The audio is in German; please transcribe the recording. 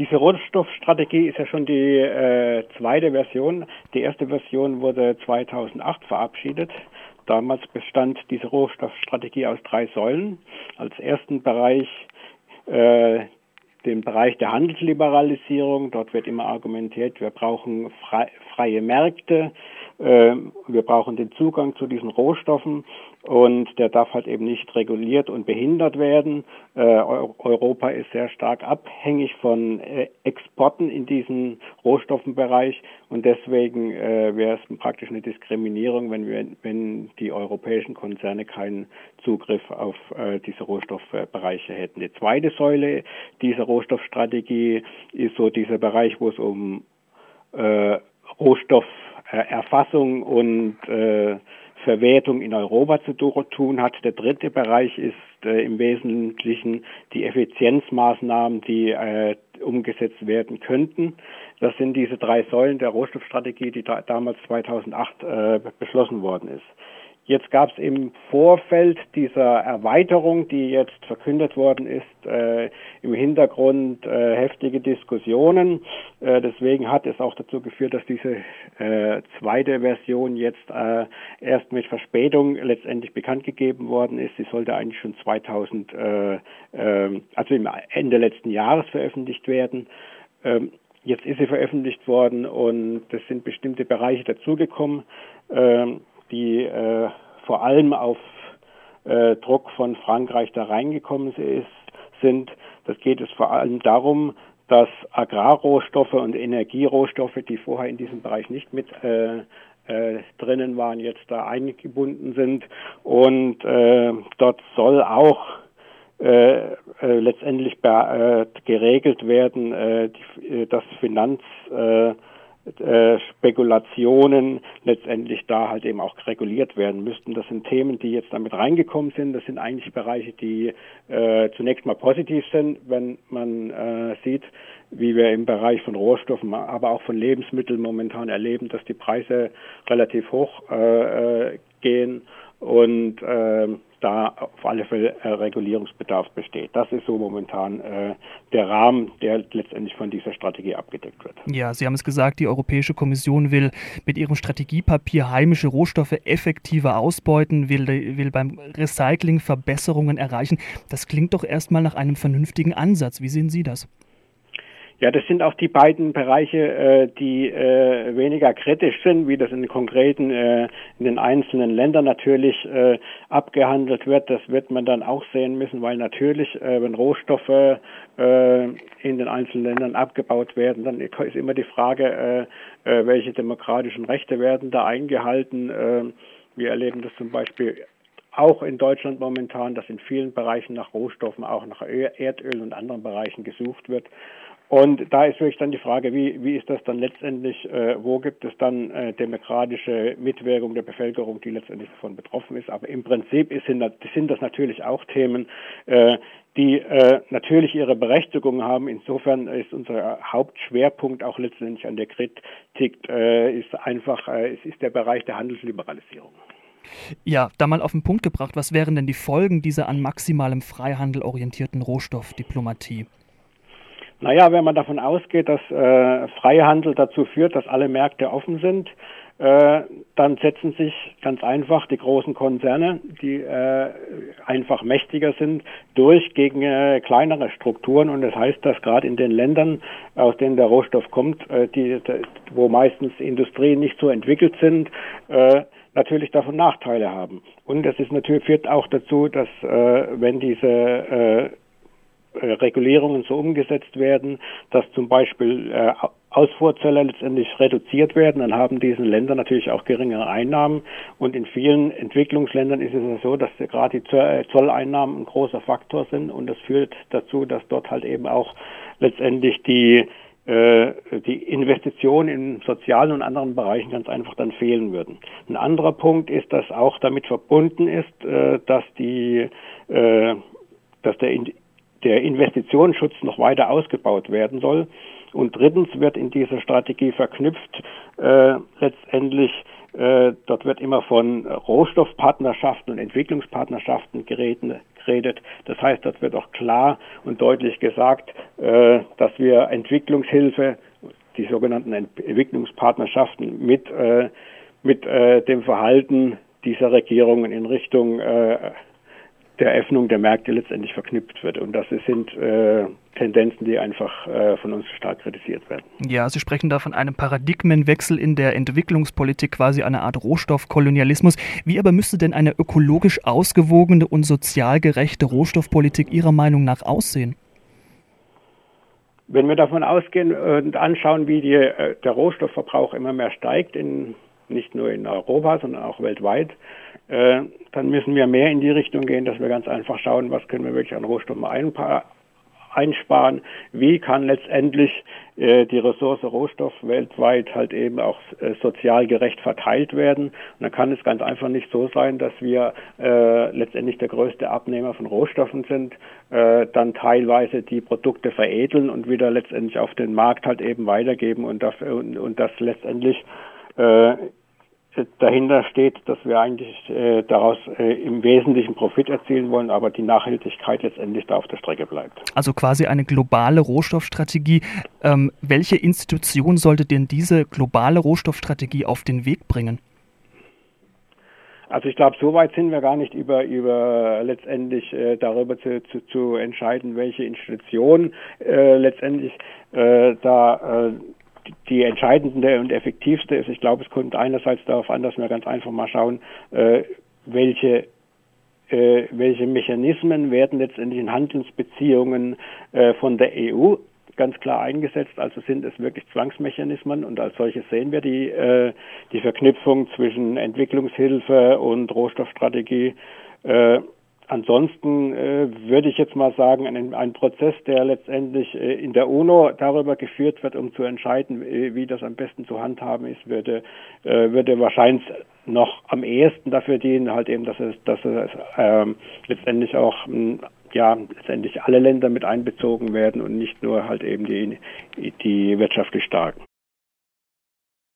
Diese Rohstoffstrategie ist ja schon die äh, zweite Version. Die erste Version wurde 2008 verabschiedet. Damals bestand diese Rohstoffstrategie aus drei Säulen. Als ersten Bereich äh, den Bereich der Handelsliberalisierung. Dort wird immer argumentiert, wir brauchen frei, freie Märkte, wir brauchen den Zugang zu diesen Rohstoffen und der darf halt eben nicht reguliert und behindert werden. Äh, Europa ist sehr stark abhängig von äh, Exporten in diesen Rohstoffenbereich und deswegen äh, wäre es praktisch eine Diskriminierung, wenn wir, wenn die europäischen Konzerne keinen Zugriff auf diese Rohstoffbereiche hätten. Die zweite Säule dieser Rohstoffstrategie ist so dieser Bereich, wo es um äh, Rohstofferfassung und äh, Verwertung in Europa zu tun hat. Der dritte Bereich ist äh, im Wesentlichen die Effizienzmaßnahmen, die äh, umgesetzt werden könnten. Das sind diese drei Säulen der Rohstoffstrategie, die da, damals 2008 äh, beschlossen worden ist. Jetzt gab es im Vorfeld dieser Erweiterung, die jetzt verkündet worden ist, äh, im Hintergrund äh, heftige Diskussionen. Äh, deswegen hat es auch dazu geführt, dass diese äh, zweite Version jetzt äh, erst mit Verspätung letztendlich bekannt gegeben worden ist. Sie sollte eigentlich schon 2000, äh, also im Ende letzten Jahres veröffentlicht werden. Ähm, jetzt ist sie veröffentlicht worden und es sind bestimmte Bereiche dazugekommen. Ähm, die äh, vor allem auf äh, Druck von Frankreich da reingekommen ist, sind. Das geht es vor allem darum, dass Agrarrohstoffe und Energierohstoffe, die vorher in diesem Bereich nicht mit äh, äh, drinnen waren, jetzt da eingebunden sind. Und äh, dort soll auch äh, äh, letztendlich äh, geregelt werden, äh, die, das Finanz, äh, äh, Spekulationen letztendlich da halt eben auch reguliert werden müssten. Das sind Themen, die jetzt damit reingekommen sind. Das sind eigentlich Bereiche, die äh, zunächst mal positiv sind, wenn man äh, sieht, wie wir im Bereich von Rohstoffen, aber auch von Lebensmitteln momentan erleben, dass die Preise relativ hoch äh, äh gehen und äh, da auf alle Fälle äh, Regulierungsbedarf besteht. Das ist so momentan äh, der Rahmen, der letztendlich von dieser Strategie abgedeckt wird. Ja, Sie haben es gesagt, die Europäische Kommission will mit ihrem Strategiepapier heimische Rohstoffe effektiver ausbeuten, will, will beim Recycling Verbesserungen erreichen. Das klingt doch erstmal nach einem vernünftigen Ansatz. Wie sehen Sie das? Ja, das sind auch die beiden Bereiche, äh, die äh, weniger kritisch sind, wie das in den konkreten, äh, in den einzelnen Ländern natürlich äh, abgehandelt wird. Das wird man dann auch sehen müssen, weil natürlich, äh, wenn Rohstoffe äh, in den einzelnen Ländern abgebaut werden, dann ist immer die Frage, äh, äh, welche demokratischen Rechte werden da eingehalten. Äh, wir erleben das zum Beispiel auch in Deutschland momentan, dass in vielen Bereichen nach Rohstoffen, auch nach Erdöl und anderen Bereichen gesucht wird. Und da ist wirklich dann die Frage, wie, wie ist das dann letztendlich, äh, wo gibt es dann äh, demokratische Mitwirkung der Bevölkerung, die letztendlich davon betroffen ist. Aber im Prinzip ist, sind, das natürlich auch Themen, äh, die äh, natürlich ihre Berechtigung haben. Insofern ist unser Hauptschwerpunkt auch letztendlich an der Kritik, äh, ist einfach, äh, es ist der Bereich der Handelsliberalisierung. Ja, da mal auf den Punkt gebracht, was wären denn die Folgen dieser an maximalem Freihandel orientierten Rohstoffdiplomatie? Naja, wenn man davon ausgeht, dass äh, Freihandel dazu führt, dass alle Märkte offen sind, äh, dann setzen sich ganz einfach die großen Konzerne, die äh, einfach mächtiger sind, durch gegen äh, kleinere Strukturen. Und das heißt, dass gerade in den Ländern, aus denen der Rohstoff kommt, äh, die, wo meistens Industrien nicht so entwickelt sind, äh, natürlich davon Nachteile haben. Und das ist natürlich führt auch dazu, dass äh, wenn diese äh, äh, Regulierungen so umgesetzt werden, dass zum Beispiel äh, Ausfuhrzölle letztendlich reduziert werden, dann haben diese Länder natürlich auch geringere Einnahmen. Und in vielen Entwicklungsländern ist es ja so, dass gerade die äh, Zolleinnahmen ein großer Faktor sind und das führt dazu, dass dort halt eben auch letztendlich die die Investitionen in sozialen und anderen Bereichen ganz einfach dann fehlen würden. Ein anderer Punkt ist, dass auch damit verbunden ist, äh, dass die dass der der Investitionsschutz noch weiter ausgebaut werden soll. Und drittens wird in dieser Strategie verknüpft äh, letztendlich, äh, dort wird immer von Rohstoffpartnerschaften und Entwicklungspartnerschaften geredet, geredet. Das heißt, das wird auch klar und deutlich gesagt, äh, dass wir Entwicklungshilfe, die sogenannten Entwicklungspartnerschaften mit, äh, mit äh, dem Verhalten dieser Regierungen in Richtung der Öffnung der Märkte letztendlich verknüpft wird. Und das sind äh, Tendenzen, die einfach äh, von uns stark kritisiert werden. Ja, Sie sprechen da von einem Paradigmenwechsel in der Entwicklungspolitik, quasi eine Art Rohstoffkolonialismus. Wie aber müsste denn eine ökologisch ausgewogene und sozial gerechte Rohstoffpolitik Ihrer Meinung nach aussehen? Wenn wir davon ausgehen und anschauen, wie die, äh, der Rohstoffverbrauch immer mehr steigt, in, nicht nur in Europa, sondern auch weltweit, äh, dann müssen wir mehr in die Richtung gehen, dass wir ganz einfach schauen, was können wir wirklich an Rohstoffen einsparen, wie kann letztendlich äh, die Ressource Rohstoff weltweit halt eben auch äh, sozial gerecht verteilt werden. Und dann kann es ganz einfach nicht so sein, dass wir äh, letztendlich der größte Abnehmer von Rohstoffen sind, äh, dann teilweise die Produkte veredeln und wieder letztendlich auf den Markt halt eben weitergeben und, dafür, und, und das letztendlich äh, dahinter steht, dass wir eigentlich äh, daraus äh, im Wesentlichen Profit erzielen wollen, aber die Nachhaltigkeit letztendlich da auf der Strecke bleibt. Also quasi eine globale Rohstoffstrategie. Ähm, welche Institution sollte denn diese globale Rohstoffstrategie auf den Weg bringen? Also ich glaube, so weit sind wir gar nicht über, über letztendlich äh, darüber zu, zu, zu entscheiden, welche Institution äh, letztendlich äh, da äh, die entscheidende und effektivste ist, ich glaube, es kommt einerseits darauf an, dass wir ganz einfach mal schauen, äh, welche äh, welche Mechanismen werden letztendlich in Handelsbeziehungen äh, von der EU ganz klar eingesetzt. Also sind es wirklich Zwangsmechanismen und als solches sehen wir die, äh, die Verknüpfung zwischen Entwicklungshilfe und Rohstoffstrategie. Äh, Ansonsten äh, würde ich jetzt mal sagen, ein, ein Prozess, der letztendlich äh, in der UNO darüber geführt wird, um zu entscheiden, wie, wie das am besten zu handhaben ist, würde, äh, würde wahrscheinlich noch am ehesten dafür dienen, halt eben, dass es, dass es ähm, letztendlich auch ja letztendlich alle Länder mit einbezogen werden und nicht nur halt eben die, die wirtschaftlich starken.